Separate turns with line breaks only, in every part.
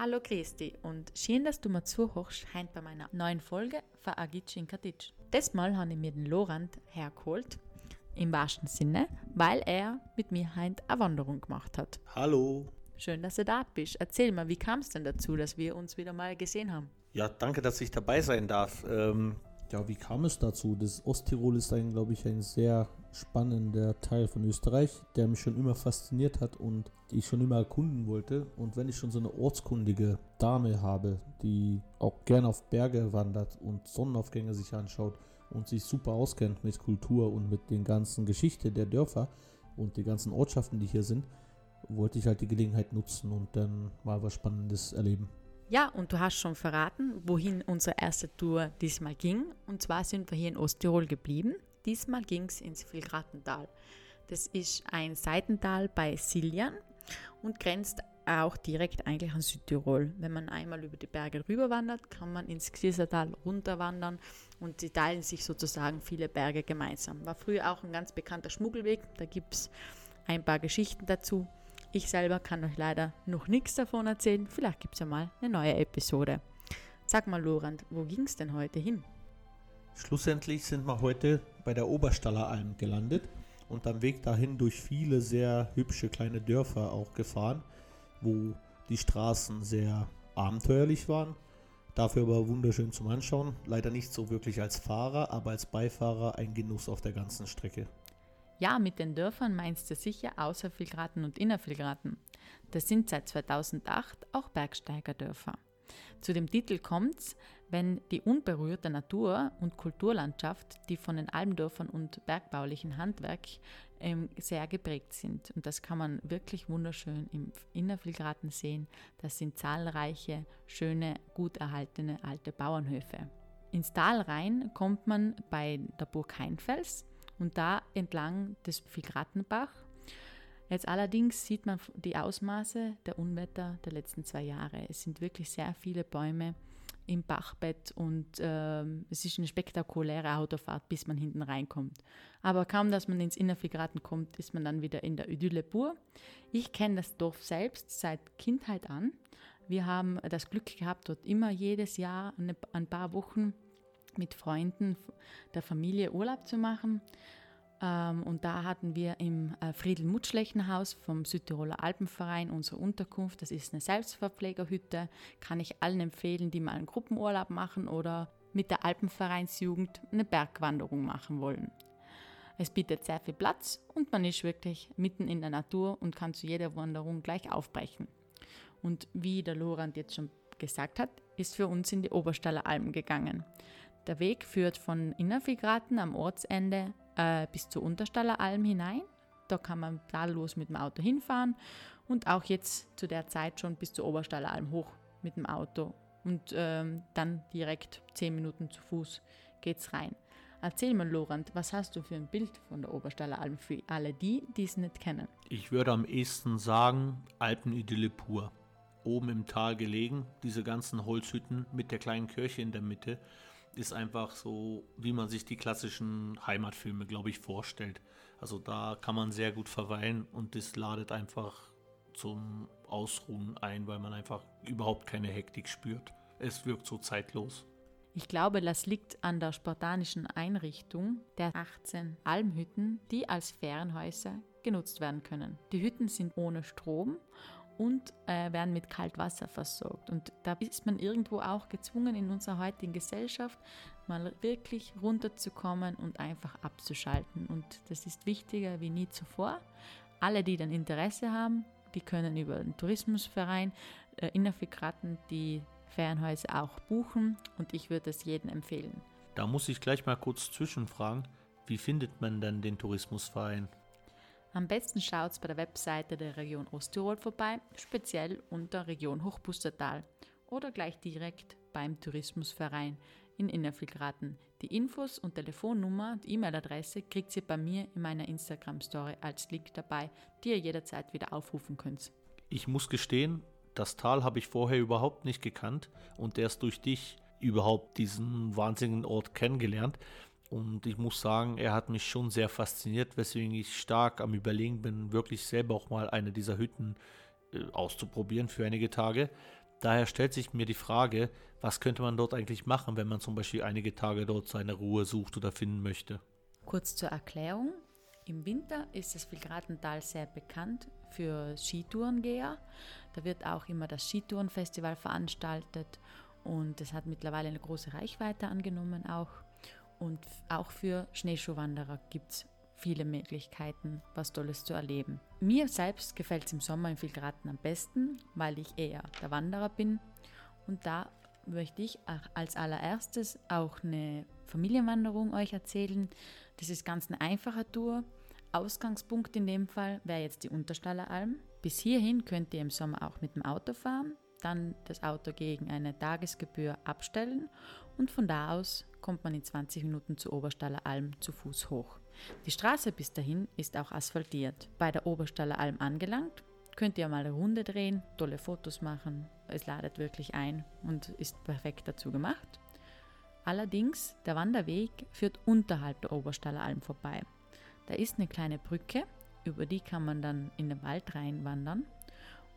Hallo Christi und schön, dass du mir zuhörst heint bei meiner neuen Folge von Agic in Katic. Diesmal habe ich mir den Lorand hergeholt, im wahrsten Sinne, weil er mit mir heint eine Wanderung gemacht hat.
Hallo.
Schön, dass du da bist. Erzähl mal, wie kam es denn dazu, dass wir uns wieder mal gesehen haben?
Ja, danke, dass ich dabei sein darf. Ähm,
Ja, wie kam es dazu? Das Osttirol ist ein, glaube ich, ein sehr spannender Teil von Österreich, der mich schon immer fasziniert hat und ich schon immer erkunden wollte. Und wenn ich schon so eine ortskundige Dame habe, die auch gerne auf Berge wandert und Sonnenaufgänge sich anschaut und sich super auskennt mit Kultur und mit den ganzen Geschichte der Dörfer und die ganzen Ortschaften, die hier sind, wollte ich halt die Gelegenheit nutzen und dann mal was Spannendes erleben.
Ja, und du hast schon verraten, wohin unsere erste Tour diesmal ging. Und zwar sind wir hier in Osttirol geblieben. Diesmal ging es ins Vilgratental. Das ist ein Seitental bei Siljan und grenzt auch direkt eigentlich an Südtirol. Wenn man einmal über die Berge rüber wandert, kann man ins Xiesertal runterwandern und sie teilen sich sozusagen viele Berge gemeinsam. War früher auch ein ganz bekannter Schmuggelweg, da gibt es ein paar Geschichten dazu. Ich selber kann euch leider noch nichts davon erzählen. Vielleicht gibt es ja mal eine neue Episode. Sag mal, Lorand, wo ging es denn heute hin?
Schlussendlich sind wir heute bei der Oberstaller Alm gelandet und am Weg dahin durch viele sehr hübsche kleine Dörfer auch gefahren, wo die Straßen sehr abenteuerlich waren, dafür aber wunderschön zum Anschauen. Leider nicht so wirklich als Fahrer, aber als Beifahrer ein Genuss auf der ganzen Strecke.
Ja, mit den Dörfern meinst du sicher außer Vilgraten und Innervilgraten. Das sind seit 2008 auch Bergsteigerdörfer. Zu dem Titel kommt's, wenn die unberührte Natur- und Kulturlandschaft, die von den Almdörfern und bergbaulichen Handwerk ähm, sehr geprägt sind. Und das kann man wirklich wunderschön im Innervilgraten sehen. Das sind zahlreiche, schöne, gut erhaltene alte Bauernhöfe. Ins Tal rein kommt man bei der Burg Heinfels und da entlang des Vilgratenbach. Jetzt allerdings sieht man die Ausmaße der Unwetter der letzten zwei Jahre. Es sind wirklich sehr viele Bäume im Bachbett und ähm, es ist eine spektakuläre Autofahrt, bis man hinten reinkommt. Aber kaum, dass man ins Innervilgraten kommt, ist man dann wieder in der Idylle pur. Ich kenne das Dorf selbst seit Kindheit an. Wir haben das Glück gehabt, dort immer jedes Jahr ein paar Wochen mit Freunden der Familie Urlaub zu machen. Ähm, und da hatten wir im äh, Friedel-Mutschlechenhaus vom Südtiroler Alpenverein unsere Unterkunft. Das ist eine Selbstverpflegerhütte. Kann ich allen empfehlen, die mal einen Gruppenurlaub machen oder mit der Alpenvereinsjugend eine Bergwanderung machen wollen. Es bietet sehr viel Platz und man ist wirklich mitten in der Natur und kann zu jeder Wanderung gleich aufbrechen. Und wie der Lorand jetzt schon gesagt hat, ist für uns in die Oberstaller Alpen gegangen. Der Weg führt von Innervigraten am Ortsende äh, bis zur Unterstaller Alm hinein. Da kann man tadellos mit dem Auto hinfahren und auch jetzt zu der Zeit schon bis zur Oberstaller Alm hoch mit dem Auto. Und ähm, dann direkt 10 Minuten zu Fuß geht's rein. Erzähl mal, Lorand, was hast du für ein Bild von der Oberstaller Alm für alle die, die es nicht kennen?
ich würde am ehesten sagen, Alpenidylle pur. Oben im Tal gelegen, diese ganzen Holzhütten mit der kleinen Kirche in der Mitte, ist einfach so, wie man sich die klassischen Heimatfilme, glaube ich, vorstellt. Also da kann man sehr gut verweilen und das ladet einfach zum Ausruhen ein, weil man einfach überhaupt keine Hektik spürt. Es wirkt so zeitlos.
Ich glaube, das liegt an der spartanischen Einrichtung der 18 Almhütten, die als Ferienhäuser genutzt werden können. Die Hütten sind ohne Strom und äh, werden mit Kaltwasser versorgt. Und da ist man irgendwo auch gezwungen, in unserer heutigen Gesellschaft mal wirklich runterzukommen und einfach abzuschalten. Und das ist wichtiger wie nie zuvor. Alle, die dann Interesse haben, die können über den Tourismusverein äh, Innerfikraten die Ferienhäuser auch buchen und ich würde es jedem empfehlen.
Da muss ich gleich mal kurz zwischenfragen, wie findet man denn den Tourismusverein?
Am besten schaut's bei der Webseite der Region Osttirol vorbei, speziell unter Region Hochbustertal oder gleich direkt beim Tourismusverein in Innervilgraten. Die Infos und Telefonnummer und E-Mail-Adresse kriegt ihr bei mir in meiner Instagram-Story als Link dabei, die ihr jederzeit wieder aufrufen könnt.
Ich muss gestehen, das Tal habe ich vorher überhaupt nicht gekannt und erst durch dich überhaupt diesen wahnsinnigen Ort kennengelernt. Und ich muss sagen, er hat mich schon sehr fasziniert, weswegen ich stark am Überlegen bin, wirklich selber auch mal eine dieser Hütten äh, auszuprobieren für einige Tage. Daher stellt sich mir die Frage, was könnte man dort eigentlich machen, wenn man zum Beispiel einige Tage dort seine Ruhe sucht oder finden möchte?
Kurz zur Erklärung. Im Winter ist das Vilgratental sehr bekannt für Skitourengeher. Da wird auch immer das Skitourenfestival veranstaltet und es hat mittlerweile eine große Reichweite angenommen auch. Und auch für Schneeschuhwanderer gibt es viele Möglichkeiten, was Tolles zu erleben. Mir selbst gefällt es im Sommer in Vilgraten am besten, weil ich eher der Wanderer bin. Und da möchte ich als allererstes auch eine Familienwanderung euch erzählen. Das ist ganz eine einfache Tour. Ausgangspunkt in dem Fall wäre jetzt die Unterstaller Alm. Bis hierhin könnt ihr im Sommer auch mit dem Auto fahren, dann das Auto gegen eine Tagesgebühr abstellen und von da aus kommt man in 20 Minuten zur Oberstaller Alm zu Fuß hoch. Die Straße bis dahin ist auch asphaltiert. Bei der Oberstaller Alm angelangt, könnt ihr mal eine Runde drehen, tolle Fotos machen. Es ladet wirklich ein und ist perfekt dazu gemacht. Allerdings, der Wanderweg führt unterhalb der Oberstaller Alm vorbei. Da ist eine kleine Brücke, über die kann man dann in den Wald reinwandern.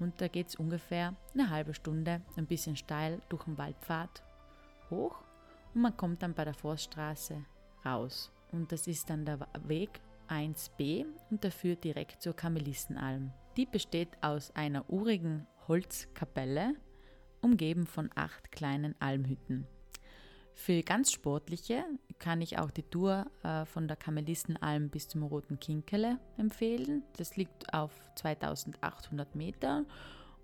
Und da geht es ungefähr eine halbe Stunde, ein bisschen steil durch den Waldpfad hoch und man kommt dann bei der Forststraße raus. Und das ist dann der Weg 1b und der führt direkt zur Kamelissenalm. Die besteht aus einer urigen Holzkapelle, umgeben von acht kleinen Almhütten. Für ganz Sportliche kann ich auch die Tour äh, von der Kamelissenalm bis zum Roten Kinkele empfehlen. Das liegt auf 2800 Meter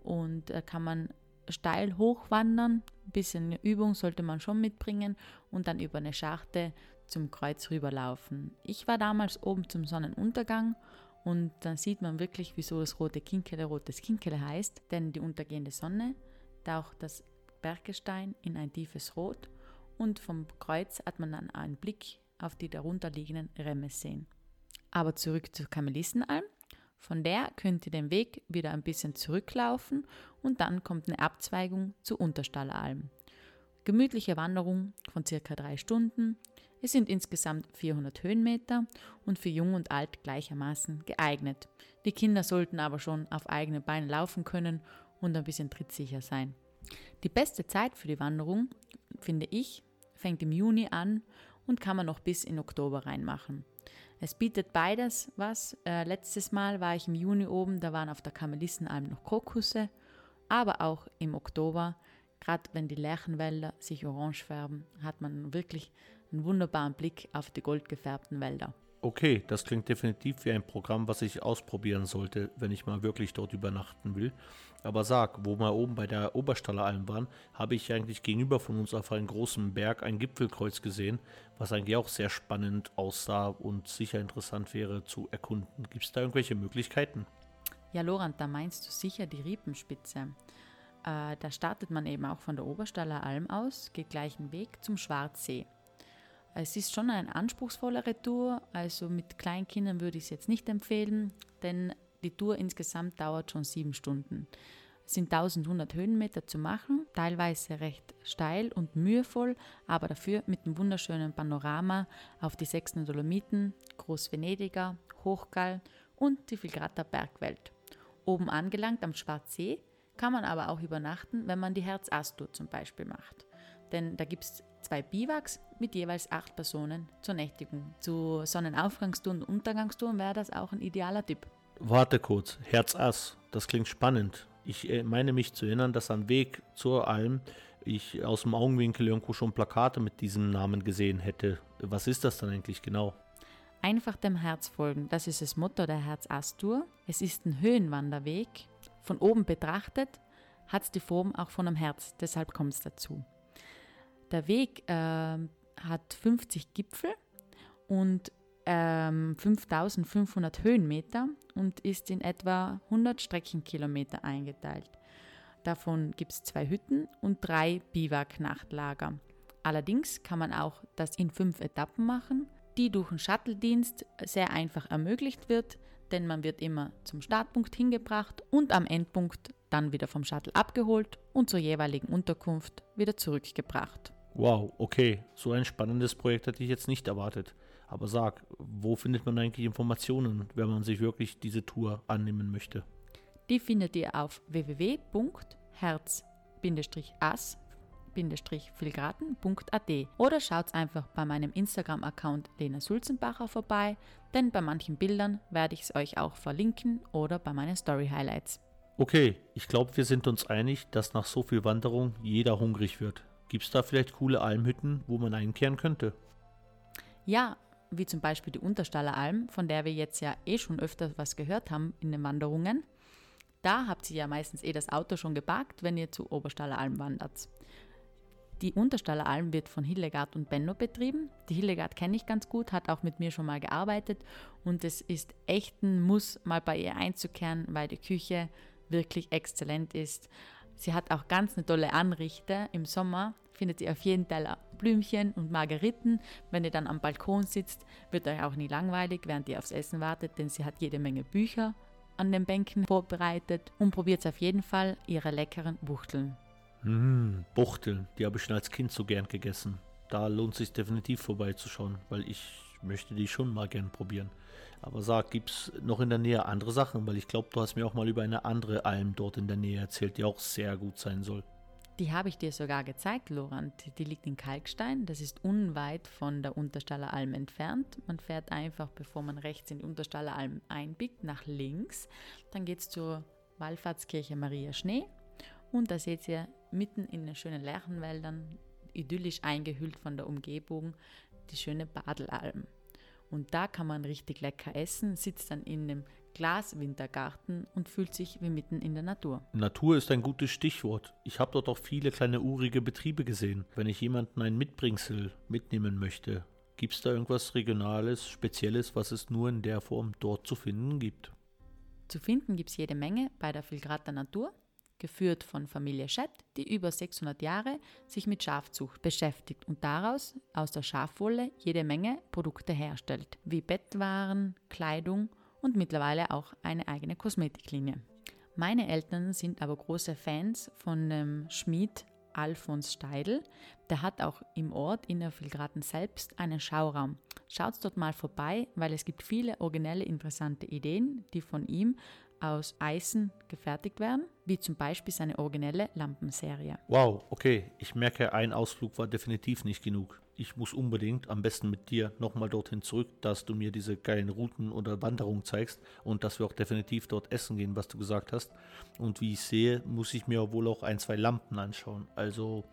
und da kann man steil hochwandern. Ein bisschen Übung sollte man schon mitbringen und dann über eine Scharte zum Kreuz rüberlaufen. Ich war damals oben zum Sonnenuntergang und dann sieht man wirklich, wieso das rote Kinkele rotes Kinkele heißt, denn die untergehende Sonne taucht das Berggestein in ein tiefes Rot und vom Kreuz hat man dann einen Blick auf die darunterliegenden Rämme sehen. Aber zurück zur Kamelissenalm. Von der könnt ihr den Weg wieder ein bisschen zurücklaufen und dann kommt eine Abzweigung zur Unterstallalm. Gemütliche Wanderung von circa drei Stunden. Es sind insgesamt 400 Höhenmeter und für Jung und Alt gleichermaßen geeignet. Die Kinder sollten aber schon auf eigene Beine laufen können und ein bisschen trittsicher sein. Die beste Zeit für die Wanderung, finde ich, fängt im Juni an und kann man noch bis in Oktober reinmachen. Es bietet beides was. Äh, letztes Mal war ich im Juni oben, da waren auf der Kamelissenalm noch Krokusse, aber auch im Oktober, gerade wenn die Lärchenwälder sich orange färben, hat man wirklich einen wunderbaren Blick auf die goldgefärbten Wälder.
Okay, das klingt definitiv wie ein Programm, was ich ausprobieren sollte, wenn ich mal wirklich dort übernachten will. Aber sag, wo wir oben bei der Oberstaller Alm waren, habe ich eigentlich gegenüber von uns auf einem großen Berg ein Gipfelkreuz gesehen, was eigentlich auch sehr spannend aussah und sicher interessant wäre zu erkunden. Gibt es da irgendwelche Möglichkeiten?
Ja, Lorand, da meinst du sicher die Riepenspitze. Äh, da startet man eben auch von der Oberstaller Alm aus, geht gleichen Weg zum Schwarzsee. Es ist schon eine anspruchsvollere Tour, also mit Kleinkindern würde ich es jetzt nicht empfehlen, denn die Tour insgesamt dauert schon sieben Stunden. Es sind 1100 Höhenmeter zu machen, teilweise recht steil und mühevoll, aber dafür mit einem wunderschönen Panorama auf die sechsten Dolomiten, Großvenediger, Hochgall und die Filgrata Bergwelt. Oben angelangt am Schwarzsee kann man aber auch übernachten, wenn man die Herz-Ass-Tour zum Beispiel macht. Denn da gibt es zwei Biwaks mit jeweils acht Personen zur Nächtigung. Zu Sonnenaufgangstouren und Untergangstouren wäre das auch ein idealer Tipp.
Warte kurz, Herz Ass, das klingt spannend. Ich äh, meine mich zu erinnern, dass am Weg zur Alm ich aus dem Augenwinkel irgendwo schon Plakate mit diesem Namen gesehen hätte. Was ist das dann eigentlich genau?
Einfach dem Herz folgen, das ist das Motto der Herz-Ass-Tour. Es ist ein Höhenwanderweg. Von oben betrachtet hat es die Form auch von einem Herz, deshalb kommt es dazu. Der Weg äh, hat 50 Gipfel und ähm, 5500 Höhenmeter und ist in etwa 100 Streckenkilometer eingeteilt. Davon gibt es zwei Hütten und drei Biwak-Nachtlager. Allerdings kann man auch das in fünf Etappen machen, die durch einen Shuttle-Dienst sehr einfach ermöglicht wird, denn man wird immer zum Startpunkt hingebracht und am Endpunkt dann wieder vom Shuttle abgeholt und zur jeweiligen Unterkunft wieder zurückgebracht.
Wow, okay, so ein spannendes Projekt hätte ich jetzt nicht erwartet. Aber sag, wo findet man eigentlich Informationen, wenn man sich wirklich diese Tour annehmen möchte?
Die findet ihr auf www.herz as filgraten.at oder schaut einfach bei meinem Instagram-Account Lena Sulzenbacher vorbei, denn bei manchen Bildern werde ich es euch auch verlinken oder bei meinen Story-Highlights.
Okay, ich glaube, wir sind uns einig, dass nach so viel Wanderung jeder hungrig wird. Gibt es da vielleicht coole Almhütten, wo man einkehren könnte?
Ja, wie zum Beispiel die Unterstaller Alm, von der wir jetzt ja eh schon öfter was gehört haben in den Wanderungen. Da habt ihr ja meistens eh das Auto schon geparkt, wenn ihr zu Oberstaller Alm wandert. Die Unterstaller Alm wird von Hildegard und Benno betrieben. Die Hildegard kenne ich ganz gut, hat auch mit mir schon mal gearbeitet und es ist echt ein Muss, mal bei ihr einzukehren, weil die Küche wirklich exzellent ist. Sie hat auch ganz eine tolle Anrichte. Im Sommer findet ihr auf jeden Teller Blümchen und Margeriten. Wenn ihr dann am Balkon sitzt, wird euch auch nie langweilig, während ihr aufs Essen wartet, denn sie hat jede Menge Bücher an den Bänken vorbereitet und probiert auf jeden Fall ihre leckeren Buchteln.
Mmh, Buchteln, die habe ich schon als Kind so gern gegessen. Da lohnt es sich definitiv vorbeizuschauen, weil ich möchte die schon mal gern probieren. Aber sag, gibt es noch in der Nähe andere Sachen? Weil ich glaube, du hast mir auch mal über eine andere Alm dort in der Nähe erzählt, die auch sehr gut sein soll.
Die habe ich dir sogar gezeigt, Lorand. Die liegt in Kalkstein. Das ist unweit von der Unterstaller Alm entfernt. Man fährt einfach, bevor man rechts in die Unterstaller Alm einbiegt, nach links. Dann geht es zur Wallfahrtskirche Maria Schnee. Und da seht ihr mitten in den schönen Lärchenwäldern, idyllisch eingehüllt von der Umgebung, die schöne Badelalm. Und da kann man richtig lecker essen, sitzt dann in einem Glaswintergarten und fühlt sich wie mitten in der Natur.
Natur ist ein gutes Stichwort. Ich habe dort auch viele kleine urige Betriebe gesehen. Wenn ich jemanden ein Mitbringsel mitnehmen möchte, gibt es da irgendwas Regionales, Spezielles, was es nur in der Form dort zu finden gibt?
Zu finden gibt es jede Menge bei der Filgrater Natur geführt von Familie Schett, die über 600 Jahre sich mit Schafzucht beschäftigt und daraus aus der Schafwolle jede Menge Produkte herstellt, wie Bettwaren, Kleidung und mittlerweile auch eine eigene Kosmetiklinie. Meine Eltern sind aber große Fans von dem Schmied Alfons Steidl. Der hat auch im Ort Innervillgraten selbst einen Schauraum. Schaut dort mal vorbei, weil es gibt viele originelle, interessante Ideen, die von ihm aus Eisen gefertigt werden, wie zum Beispiel seine originelle Lampenserie.
Wow, okay. Ich merke, ein Ausflug war definitiv nicht genug. Ich muss unbedingt, am besten mit dir, nochmal dorthin zurück, dass du mir diese geilen Routen oder Wanderungen zeigst und dass wir auch definitiv dort essen gehen, was du gesagt hast. Und wie ich sehe, muss ich mir wohl auch ein, zwei Lampen anschauen. Also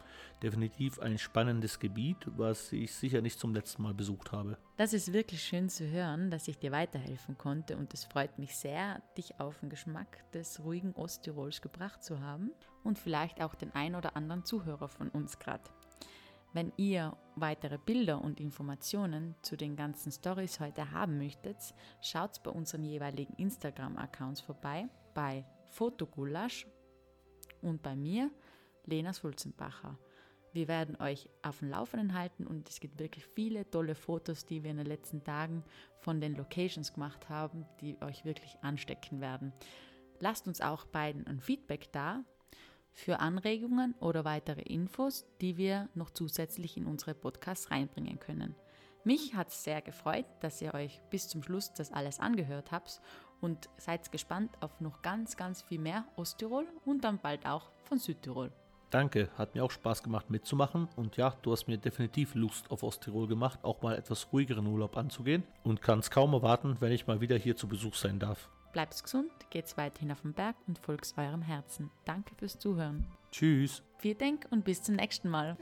definitiv ein spannendes Gebiet, was ich sicher nicht zum letzten Mal besucht habe.
Das ist wirklich schön zu hören, dass ich dir weiterhelfen konnte und es freut mich sehr, dich auf den Geschmack des ruhigen Osttirols gebracht zu haben und vielleicht auch den ein oder anderen Zuhörer von uns gerade. Wenn ihr weitere Bilder und Informationen zu den ganzen Stories heute haben möchtet, schaut bei unseren jeweiligen Instagram-Accounts vorbei, bei Fotogulasch und bei mir, Lena Sulzenbacher. Wir werden euch auf dem Laufenden halten und es gibt wirklich viele tolle Fotos, die wir in den letzten Tagen von den Locations gemacht haben, die euch wirklich anstecken werden. Lasst uns auch beiden ein Feedback da für Anregungen oder weitere Infos, die wir noch zusätzlich in unsere Podcasts reinbringen können. Mich hat es sehr gefreut, dass ihr euch bis zum Schluss das alles angehört habt und seid gespannt auf noch ganz, ganz viel mehr Osttirol und dann bald auch von Südtirol.
Danke, hat mir auch Spaß gemacht mitzumachen und ja, du hast mir definitiv Lust auf Osttirol gemacht, auch mal etwas ruhigeren Urlaub anzugehen und kann es kaum erwarten, wenn ich mal wieder hier zu Besuch sein darf.
Bleibt's gesund, geht's weiterhin auf den Berg und folgt eurem Herzen. Danke fürs Zuhören.
Tschüss.
Vielen Dank und bis zum nächsten Mal.